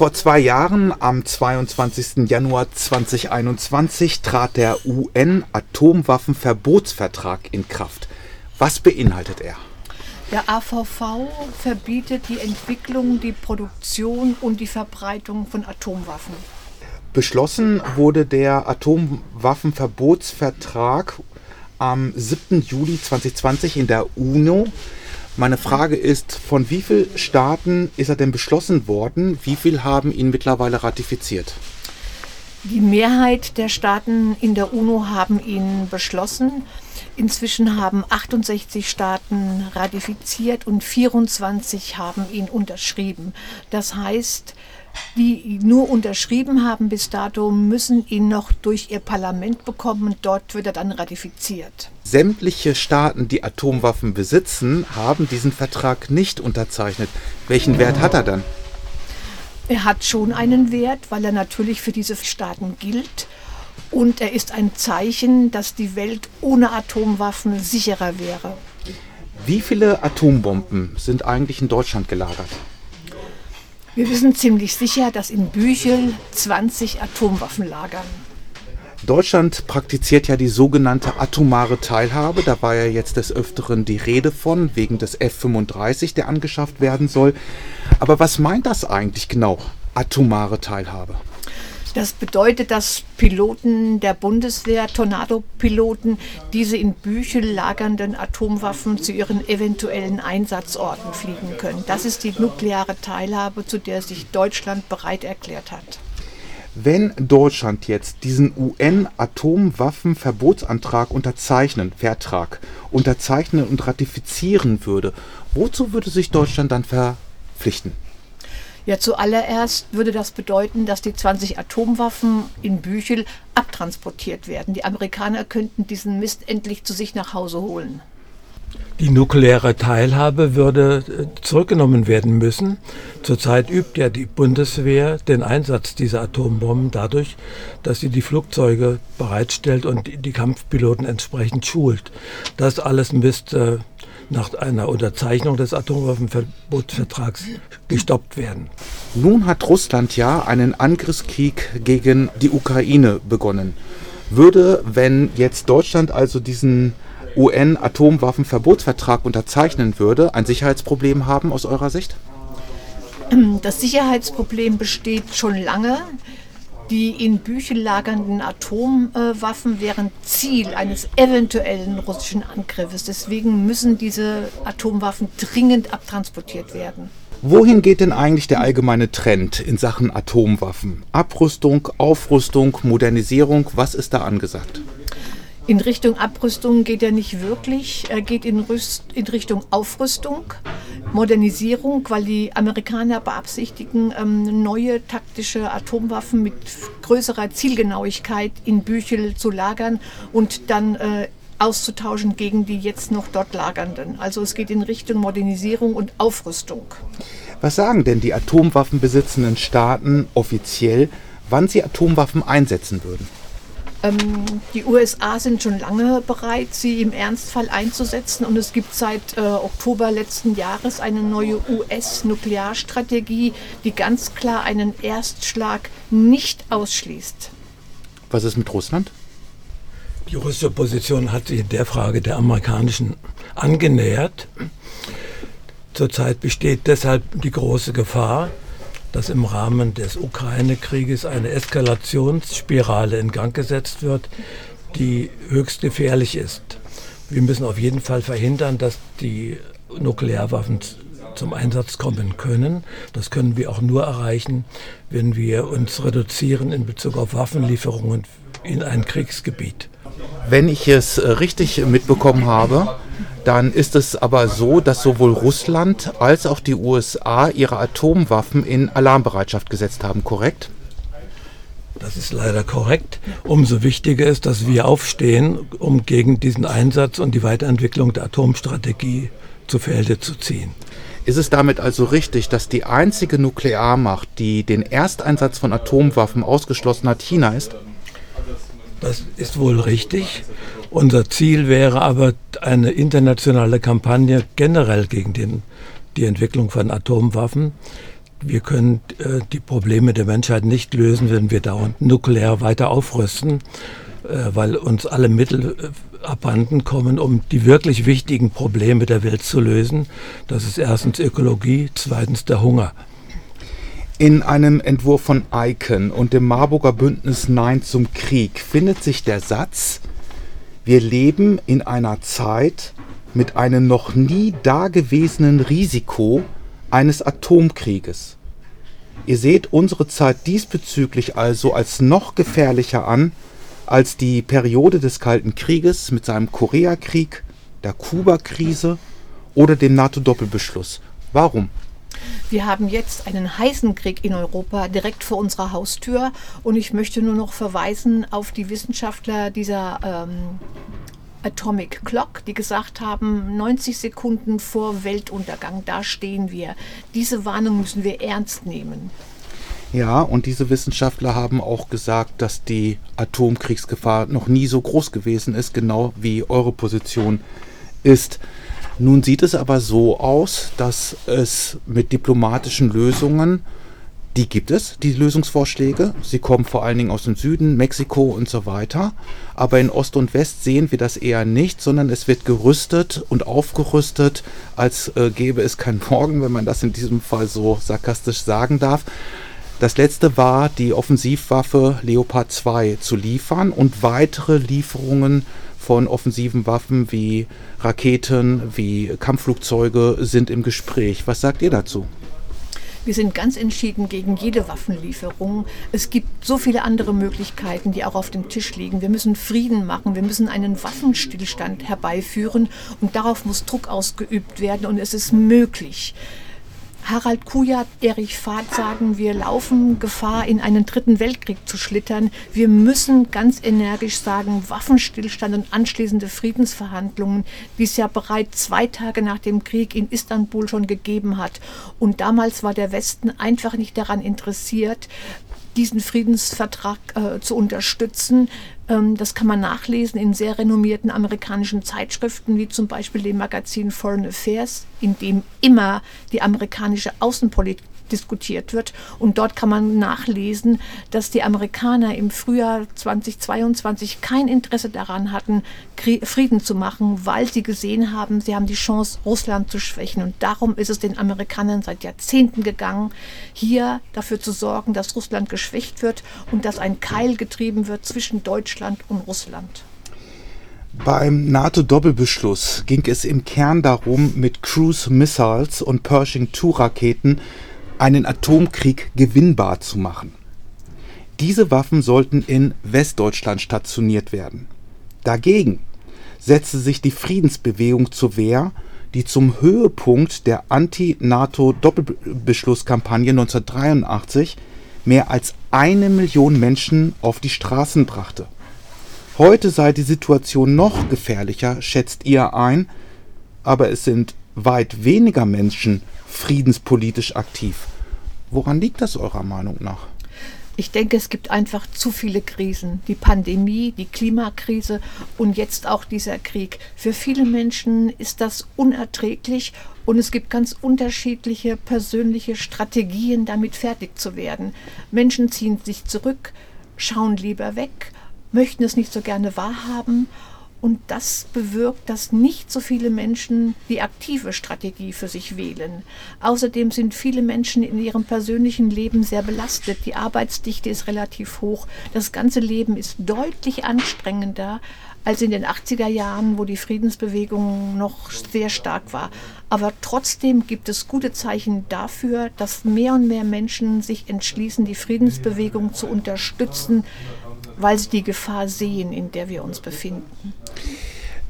Vor zwei Jahren, am 22. Januar 2021, trat der UN-Atomwaffenverbotsvertrag in Kraft. Was beinhaltet er? Der AVV verbietet die Entwicklung, die Produktion und die Verbreitung von Atomwaffen. Beschlossen wurde der Atomwaffenverbotsvertrag am 7. Juli 2020 in der UNO. Meine Frage ist, von wie vielen Staaten ist er denn beschlossen worden? Wie viele haben ihn mittlerweile ratifiziert? Die Mehrheit der Staaten in der UNO haben ihn beschlossen. Inzwischen haben 68 Staaten ratifiziert und 24 haben ihn unterschrieben. Das heißt, die nur unterschrieben haben bis dato, müssen ihn noch durch ihr Parlament bekommen und dort wird er dann ratifiziert. Sämtliche Staaten, die Atomwaffen besitzen, haben diesen Vertrag nicht unterzeichnet. Welchen Wert hat er dann? Er hat schon einen Wert, weil er natürlich für diese Staaten gilt. Und er ist ein Zeichen, dass die Welt ohne Atomwaffen sicherer wäre. Wie viele Atombomben sind eigentlich in Deutschland gelagert? Wir wissen ziemlich sicher, dass in Büchel 20 Atomwaffen lagern. Deutschland praktiziert ja die sogenannte atomare Teilhabe. Da war ja jetzt des Öfteren die Rede von, wegen des F-35, der angeschafft werden soll. Aber was meint das eigentlich genau, atomare Teilhabe? Das bedeutet, dass Piloten der Bundeswehr, Tornado-Piloten, diese in Büchel lagernden Atomwaffen zu ihren eventuellen Einsatzorten fliegen können. Das ist die nukleare Teilhabe, zu der sich Deutschland bereit erklärt hat. Wenn Deutschland jetzt diesen UN-Atomwaffenverbotsantrag unterzeichnen, Vertrag unterzeichnen und ratifizieren würde, wozu würde sich Deutschland dann verpflichten? Ja, zuallererst würde das bedeuten, dass die 20 Atomwaffen in Büchel abtransportiert werden. Die Amerikaner könnten diesen Mist endlich zu sich nach Hause holen. Die nukleare Teilhabe würde äh, zurückgenommen werden müssen. Zurzeit übt ja die Bundeswehr den Einsatz dieser Atombomben dadurch, dass sie die Flugzeuge bereitstellt und die Kampfpiloten entsprechend schult. Das alles müsste nach einer Unterzeichnung des Atomwaffenverbotsvertrags gestoppt werden. Nun hat Russland ja einen Angriffskrieg gegen die Ukraine begonnen. Würde, wenn jetzt Deutschland also diesen UN-Atomwaffenverbotsvertrag unterzeichnen würde, ein Sicherheitsproblem haben aus eurer Sicht? Das Sicherheitsproblem besteht schon lange. Die in Büchel lagernden Atomwaffen wären Ziel eines eventuellen russischen Angriffes. Deswegen müssen diese Atomwaffen dringend abtransportiert werden. Wohin geht denn eigentlich der allgemeine Trend in Sachen Atomwaffen? Abrüstung, Aufrüstung, Modernisierung, was ist da angesagt? In Richtung Abrüstung geht er nicht wirklich. Er geht in, Rüst, in Richtung Aufrüstung, Modernisierung, weil die Amerikaner beabsichtigen, ähm, neue taktische Atomwaffen mit größerer Zielgenauigkeit in Büchel zu lagern und dann äh, auszutauschen gegen die jetzt noch dort lagernden. Also es geht in Richtung Modernisierung und Aufrüstung. Was sagen denn die Atomwaffenbesitzenden Staaten offiziell, wann sie Atomwaffen einsetzen würden? Ähm, die USA sind schon lange bereit, sie im Ernstfall einzusetzen und es gibt seit äh, Oktober letzten Jahres eine neue US-Nuklearstrategie, die ganz klar einen Erstschlag nicht ausschließt. Was ist mit Russland? Die russische Position hat sich in der Frage der amerikanischen angenähert. Zurzeit besteht deshalb die große Gefahr, dass im Rahmen des Ukraine-Krieges eine Eskalationsspirale in Gang gesetzt wird, die höchst gefährlich ist. Wir müssen auf jeden Fall verhindern, dass die Nuklearwaffen zum Einsatz kommen können. Das können wir auch nur erreichen, wenn wir uns reduzieren in Bezug auf Waffenlieferungen in ein Kriegsgebiet. Wenn ich es äh, richtig mitbekommen habe, dann ist es aber so, dass sowohl Russland als auch die USA ihre Atomwaffen in Alarmbereitschaft gesetzt haben, korrekt? Das ist leider korrekt. Umso wichtiger ist, dass wir aufstehen, um gegen diesen Einsatz und die Weiterentwicklung der Atomstrategie zu Felde zu ziehen. Ist es damit also richtig, dass die einzige Nuklearmacht, die den Ersteinsatz von Atomwaffen ausgeschlossen hat, China ist? Das ist wohl richtig. Unser Ziel wäre aber eine internationale Kampagne generell gegen den, die Entwicklung von Atomwaffen. wir können äh, die Probleme der Menschheit nicht lösen, wenn wir dauernd nuklear weiter aufrüsten, äh, weil uns alle Mittel äh, abhanden kommen, um die wirklich wichtigen Probleme der Welt zu lösen. Das ist erstens Ökologie, zweitens der Hunger. In einem Entwurf von Icon und dem Marburger Bündnis Nein zum Krieg findet sich der Satz, wir leben in einer Zeit mit einem noch nie dagewesenen Risiko eines Atomkrieges. Ihr seht unsere Zeit diesbezüglich also als noch gefährlicher an als die Periode des Kalten Krieges mit seinem Koreakrieg, der Kuba-Krise oder dem NATO-Doppelbeschluss. Warum? Wir haben jetzt einen heißen Krieg in Europa direkt vor unserer Haustür und ich möchte nur noch verweisen auf die Wissenschaftler dieser ähm, Atomic Clock, die gesagt haben, 90 Sekunden vor Weltuntergang, da stehen wir. Diese Warnung müssen wir ernst nehmen. Ja, und diese Wissenschaftler haben auch gesagt, dass die Atomkriegsgefahr noch nie so groß gewesen ist, genau wie eure Position ist. Nun sieht es aber so aus, dass es mit diplomatischen Lösungen die gibt es, die Lösungsvorschläge. Sie kommen vor allen Dingen aus dem Süden, Mexiko und so weiter. Aber in Ost und West sehen wir das eher nicht, sondern es wird gerüstet und aufgerüstet, als äh, gäbe es keinen Morgen, wenn man das in diesem Fall so sarkastisch sagen darf. Das letzte war, die Offensivwaffe Leopard 2 zu liefern und weitere Lieferungen von offensiven Waffen wie Raketen, wie Kampfflugzeuge sind im Gespräch. Was sagt ihr dazu? Wir sind ganz entschieden gegen jede Waffenlieferung. Es gibt so viele andere Möglichkeiten, die auch auf dem Tisch liegen. Wir müssen Frieden machen, wir müssen einen Waffenstillstand herbeiführen und darauf muss Druck ausgeübt werden und es ist möglich. Harald Kujat, Erich Fahrt sagen, wir laufen Gefahr, in einen dritten Weltkrieg zu schlittern. Wir müssen ganz energisch sagen, Waffenstillstand und anschließende Friedensverhandlungen, die es ja bereits zwei Tage nach dem Krieg in Istanbul schon gegeben hat. Und damals war der Westen einfach nicht daran interessiert, diesen Friedensvertrag äh, zu unterstützen. Ähm, das kann man nachlesen in sehr renommierten amerikanischen Zeitschriften, wie zum Beispiel dem Magazin Foreign Affairs, in dem immer die amerikanische Außenpolitik diskutiert wird. Und dort kann man nachlesen, dass die Amerikaner im Frühjahr 2022 kein Interesse daran hatten, Frieden zu machen, weil sie gesehen haben, sie haben die Chance, Russland zu schwächen. Und darum ist es den Amerikanern seit Jahrzehnten gegangen, hier dafür zu sorgen, dass Russland geschwächt wird und dass ein Keil getrieben wird zwischen Deutschland und Russland. Beim NATO-Doppelbeschluss ging es im Kern darum, mit Cruise Missiles und Pershing II Raketen einen Atomkrieg gewinnbar zu machen. Diese Waffen sollten in Westdeutschland stationiert werden. Dagegen setzte sich die Friedensbewegung zur Wehr, die zum Höhepunkt der Anti-NATO-Doppelbeschlusskampagne 1983 mehr als eine Million Menschen auf die Straßen brachte. Heute sei die Situation noch gefährlicher, schätzt ihr ein, aber es sind weit weniger Menschen friedenspolitisch aktiv. Woran liegt das eurer Meinung nach? Ich denke, es gibt einfach zu viele Krisen. Die Pandemie, die Klimakrise und jetzt auch dieser Krieg. Für viele Menschen ist das unerträglich und es gibt ganz unterschiedliche persönliche Strategien, damit fertig zu werden. Menschen ziehen sich zurück, schauen lieber weg, möchten es nicht so gerne wahrhaben und das bewirkt, dass nicht so viele Menschen die aktive Strategie für sich wählen. Außerdem sind viele Menschen in ihrem persönlichen Leben sehr belastet. Die Arbeitsdichte ist relativ hoch. Das ganze Leben ist deutlich anstrengender als in den 80er Jahren, wo die Friedensbewegung noch sehr stark war. Aber trotzdem gibt es gute Zeichen dafür, dass mehr und mehr Menschen sich entschließen, die Friedensbewegung zu unterstützen, weil sie die Gefahr sehen, in der wir uns befinden.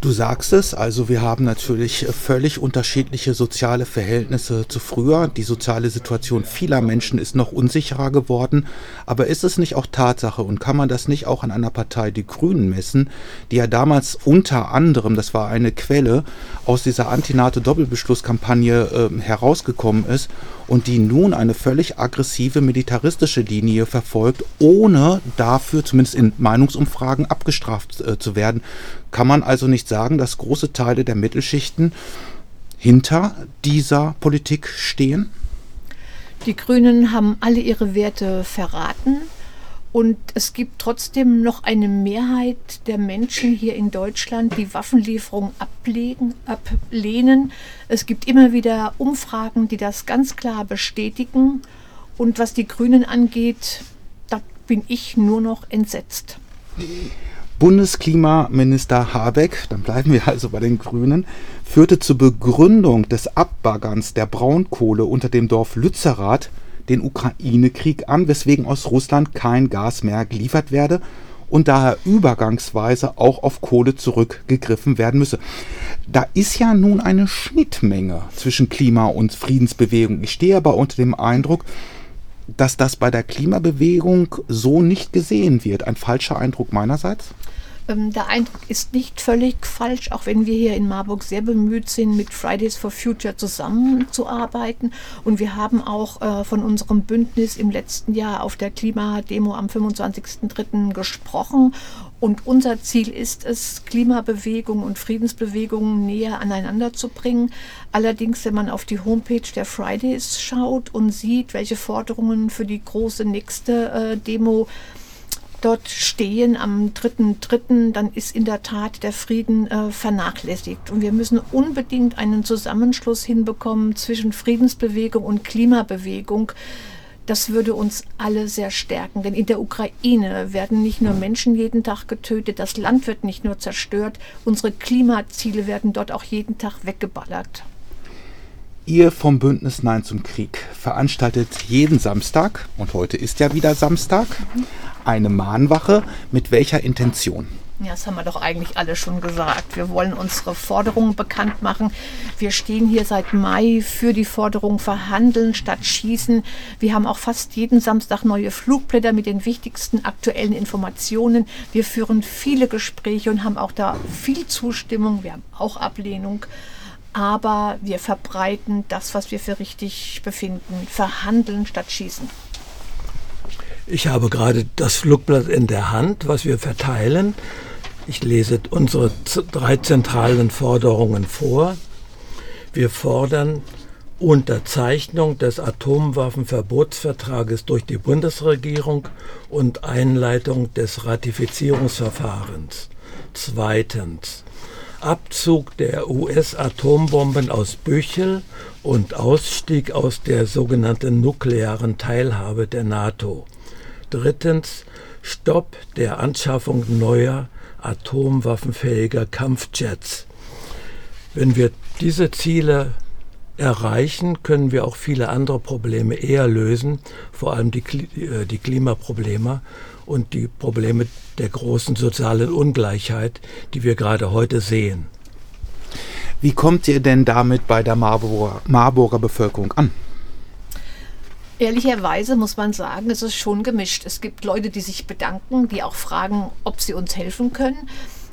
Du sagst es, also wir haben natürlich völlig unterschiedliche soziale Verhältnisse zu früher. Die soziale Situation vieler Menschen ist noch unsicherer geworden. Aber ist es nicht auch Tatsache und kann man das nicht auch an einer Partei, die Grünen, messen, die ja damals unter anderem, das war eine Quelle, aus dieser Anti-NATO-Doppelbeschlusskampagne äh, herausgekommen ist und die nun eine völlig aggressive militaristische Linie verfolgt, ohne dafür, zumindest in Meinungsumfragen, abgestraft äh, zu werden. Kann man also nicht sagen, dass große Teile der Mittelschichten hinter dieser Politik stehen? Die Grünen haben alle ihre Werte verraten. Und es gibt trotzdem noch eine Mehrheit der Menschen hier in Deutschland, die Waffenlieferungen ablegen, ablehnen. Es gibt immer wieder Umfragen, die das ganz klar bestätigen. Und was die Grünen angeht, da bin ich nur noch entsetzt. Bundesklimaminister Habeck, dann bleiben wir also bei den Grünen, führte zur Begründung des Abbaggerns der Braunkohle unter dem Dorf Lützerath den Ukraine-Krieg an, weswegen aus Russland kein Gas mehr geliefert werde und daher übergangsweise auch auf Kohle zurückgegriffen werden müsse. Da ist ja nun eine Schnittmenge zwischen Klima- und Friedensbewegung. Ich stehe aber unter dem Eindruck, dass das bei der Klimabewegung so nicht gesehen wird. Ein falscher Eindruck meinerseits? Ähm, der Eindruck ist nicht völlig falsch, auch wenn wir hier in Marburg sehr bemüht sind, mit Fridays for Future zusammenzuarbeiten. Und wir haben auch äh, von unserem Bündnis im letzten Jahr auf der Klimademo am 25.03. gesprochen. Und unser Ziel ist es, Klimabewegung und Friedensbewegung näher aneinander zu bringen. Allerdings, wenn man auf die Homepage der Fridays schaut und sieht, welche Forderungen für die große nächste äh, Demo dort stehen am 3.3., dann ist in der Tat der Frieden äh, vernachlässigt. Und wir müssen unbedingt einen Zusammenschluss hinbekommen zwischen Friedensbewegung und Klimabewegung. Das würde uns alle sehr stärken, denn in der Ukraine werden nicht nur Menschen jeden Tag getötet, das Land wird nicht nur zerstört, unsere Klimaziele werden dort auch jeden Tag weggeballert. Ihr vom Bündnis Nein zum Krieg veranstaltet jeden Samstag, und heute ist ja wieder Samstag, eine Mahnwache. Mit welcher Intention? Ja, das haben wir doch eigentlich alle schon gesagt. Wir wollen unsere Forderungen bekannt machen. Wir stehen hier seit Mai für die Forderung verhandeln statt schießen. Wir haben auch fast jeden Samstag neue Flugblätter mit den wichtigsten aktuellen Informationen. Wir führen viele Gespräche und haben auch da viel Zustimmung. Wir haben auch Ablehnung aber wir verbreiten das, was wir für richtig befinden. Verhandeln statt schießen. Ich habe gerade das Flugblatt in der Hand, was wir verteilen. Ich lese unsere drei zentralen Forderungen vor. Wir fordern Unterzeichnung des Atomwaffenverbotsvertrages durch die Bundesregierung und Einleitung des Ratifizierungsverfahrens. Zweitens Abzug der US-Atombomben aus Büchel und Ausstieg aus der sogenannten nuklearen Teilhabe der NATO. Drittens Stopp der Anschaffung neuer atomwaffenfähiger Kampfjets. Wenn wir diese Ziele erreichen, können wir auch viele andere Probleme eher lösen, vor allem die, äh, die Klimaprobleme und die Probleme der großen sozialen Ungleichheit, die wir gerade heute sehen. Wie kommt ihr denn damit bei der Marburger, Marburger Bevölkerung an? Ehrlicherweise muss man sagen, es ist schon gemischt. Es gibt Leute, die sich bedanken, die auch fragen, ob sie uns helfen können.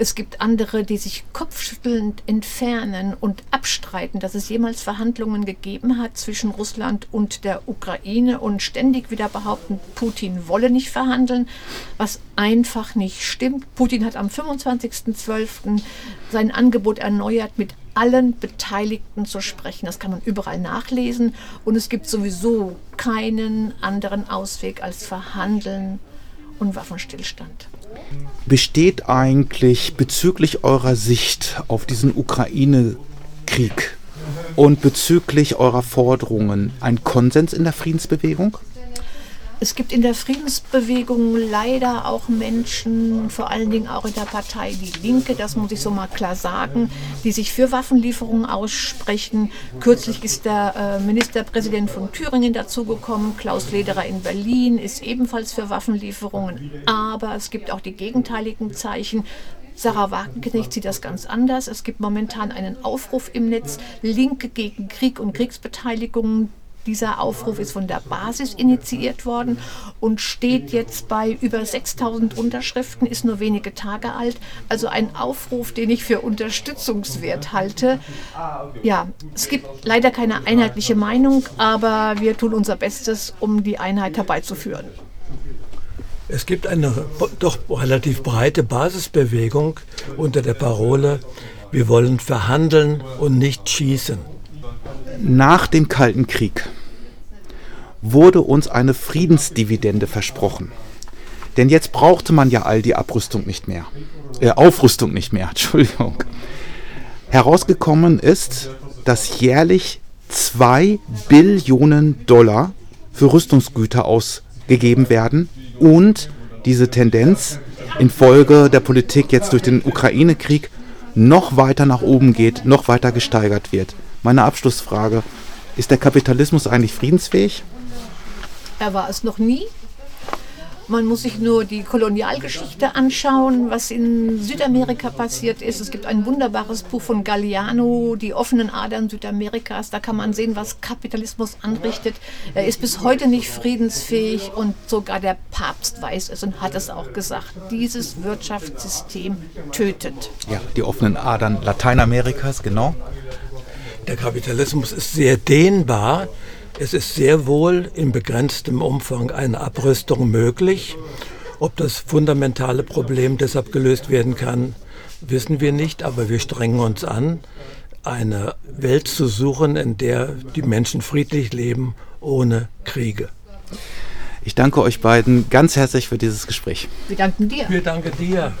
Es gibt andere, die sich kopfschüttelnd entfernen und abstreiten, dass es jemals Verhandlungen gegeben hat zwischen Russland und der Ukraine und ständig wieder behaupten, Putin wolle nicht verhandeln, was einfach nicht stimmt. Putin hat am 25.12. sein Angebot erneuert, mit allen Beteiligten zu sprechen. Das kann man überall nachlesen und es gibt sowieso keinen anderen Ausweg als Verhandeln und Waffenstillstand. Besteht eigentlich bezüglich eurer Sicht auf diesen Ukraine-Krieg und bezüglich eurer Forderungen ein Konsens in der Friedensbewegung? Es gibt in der Friedensbewegung leider auch Menschen, vor allen Dingen auch in der Partei Die Linke, das muss ich so mal klar sagen, die sich für Waffenlieferungen aussprechen. Kürzlich ist der äh, Ministerpräsident von Thüringen dazugekommen, Klaus Lederer in Berlin ist ebenfalls für Waffenlieferungen. Aber es gibt auch die gegenteiligen Zeichen. Sarah Wagenknecht sieht das ganz anders. Es gibt momentan einen Aufruf im Netz, Linke gegen Krieg und Kriegsbeteiligung. Dieser Aufruf ist von der Basis initiiert worden und steht jetzt bei über 6000 Unterschriften, ist nur wenige Tage alt. Also ein Aufruf, den ich für unterstützungswert halte. Ja, es gibt leider keine einheitliche Meinung, aber wir tun unser Bestes, um die Einheit herbeizuführen. Es gibt eine doch relativ breite Basisbewegung unter der Parole, wir wollen verhandeln und nicht schießen nach dem Kalten Krieg wurde uns eine Friedensdividende versprochen. Denn jetzt brauchte man ja all die Abrüstung nicht mehr. Äh, Aufrüstung nicht mehr, Entschuldigung. Herausgekommen ist, dass jährlich 2 Billionen Dollar für Rüstungsgüter ausgegeben werden und diese Tendenz infolge der Politik jetzt durch den Ukraine-Krieg noch weiter nach oben geht, noch weiter gesteigert wird. Meine Abschlussfrage, ist der Kapitalismus eigentlich friedensfähig? Er war es noch nie. Man muss sich nur die Kolonialgeschichte anschauen, was in Südamerika passiert ist. Es gibt ein wunderbares Buch von Galliano, Die offenen Adern Südamerikas. Da kann man sehen, was Kapitalismus anrichtet. Er ist bis heute nicht friedensfähig und sogar der Papst weiß es und hat es auch gesagt. Dieses Wirtschaftssystem tötet. Ja, die offenen Adern Lateinamerikas, genau. Der Kapitalismus ist sehr dehnbar. Es ist sehr wohl in begrenztem Umfang eine Abrüstung möglich. Ob das fundamentale Problem deshalb gelöst werden kann, wissen wir nicht, aber wir strengen uns an, eine Welt zu suchen, in der die Menschen friedlich leben, ohne Kriege. Ich danke euch beiden ganz herzlich für dieses Gespräch. Wir danken dir. Wir danken dir.